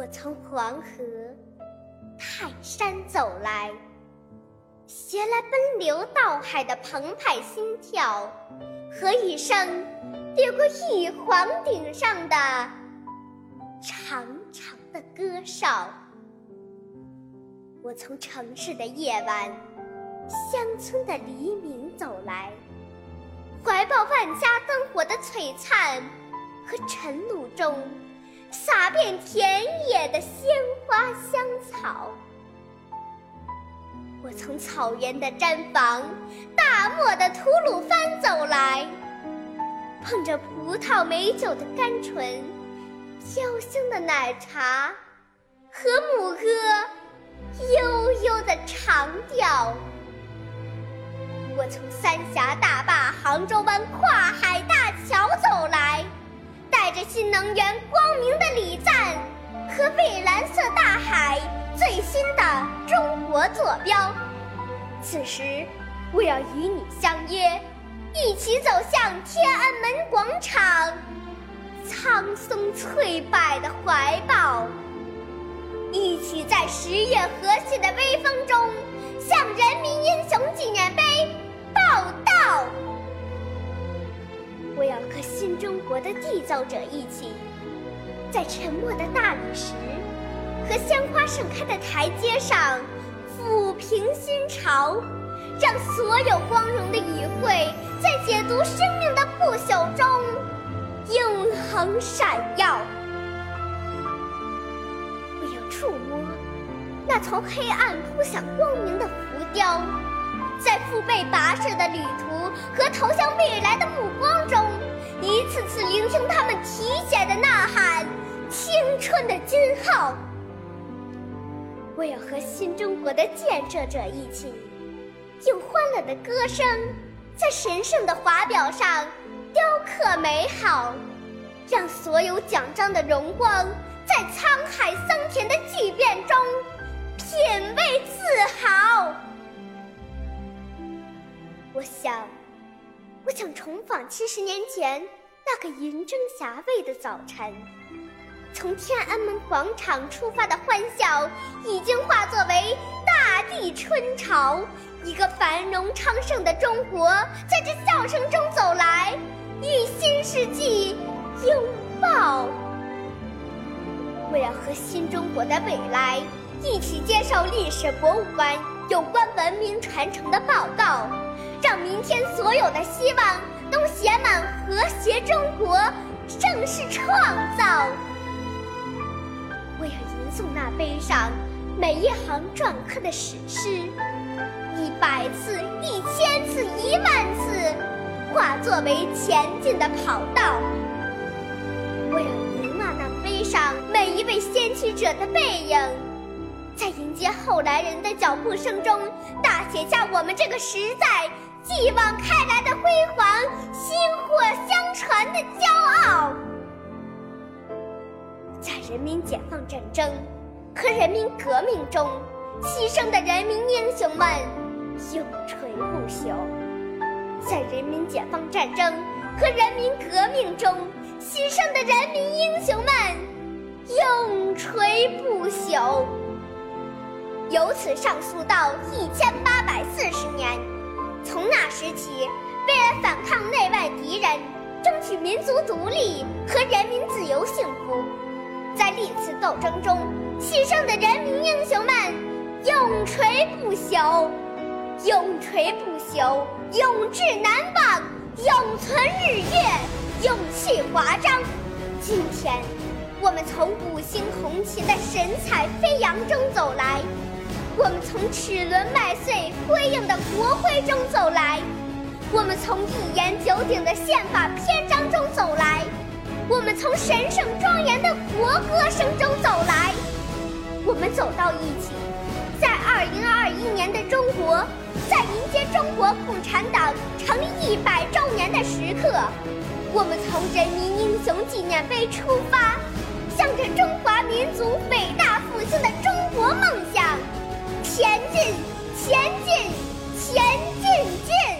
我从黄河、泰山走来，携来奔流到海的澎湃心跳和一声掠过玉皇顶上的长长的歌哨。我从城市的夜晚、乡村的黎明走来，怀抱万家灯火的璀璨和晨露中。洒遍田野的鲜花香草，我从草原的毡房、大漠的吐鲁番走来，碰着葡萄美酒的甘醇、飘香的奶茶和牧歌悠悠的长调。我从三峡大坝、杭州湾跨海大桥走来。带着新能源和蔚蓝色大海最新的中国坐标，此时我要与你相约，一起走向天安门广场，苍松翠柏的怀抱，一起在十月和煦的微风中向人民英雄纪念碑报道。我要和新中国的缔造者一起，在沉默的大理石和鲜花盛开的台阶上抚平心潮，让所有光荣的语汇在解读生命的不朽中永恒闪耀。我要触摸那从黑暗扑向光明的浮雕。在父辈跋涉的旅途和投向未来的目春的金号。我要和新中国的建设者一起，用欢乐的歌声，在神圣的华表上雕刻美好，让所有奖章的荣光，在沧海桑田的巨变中，品味自豪。我想，我想重访七十年前那个银针霞蔚的早晨。从天安门广场出发的欢笑，已经化作为大地春潮。一个繁荣昌盛的中国，在这笑声中走来，与新世纪拥抱。我要和新中国的未来一起接受历史博物馆有关文明传承的报告。让明天所有的希望都写满和谐中国盛世创造。我要吟诵那碑上每一行篆刻的史诗，一百次、一千次、一万次，化作为前进的跑道。我要凝望那碑上每一位先驱者的背影，在迎接后来人的脚步声中，大写下我们这个时代。继往开来的辉煌，薪火相传的骄傲，人民解放战争和人民革命中牺牲的人民英雄们永垂不朽；在人民解放战争和人民革命中牺牲的人民英雄们永垂不朽。由此上溯到一千八百四十年。从那时起，为了反抗内外敌人，争取民族独立和人民自由幸福在历次斗争中牺牲的人民英雄们，永垂不朽，永垂不朽，永志难忘，永存日月，永气华章。今天，我们从五星红旗的神采飞扬中走来，我们从齿轮麦穗辉映的国徽中走来，我们从一言九鼎的宪法篇章中走来，我们从神圣庄严的国歌声中走来，我们走到一起，在二零二一年的中国，在迎接中国共产党成立一百周年的时刻。我们从人民英雄纪念碑出发，向着中华民族伟大复兴的中国梦想前进，前进，前进进！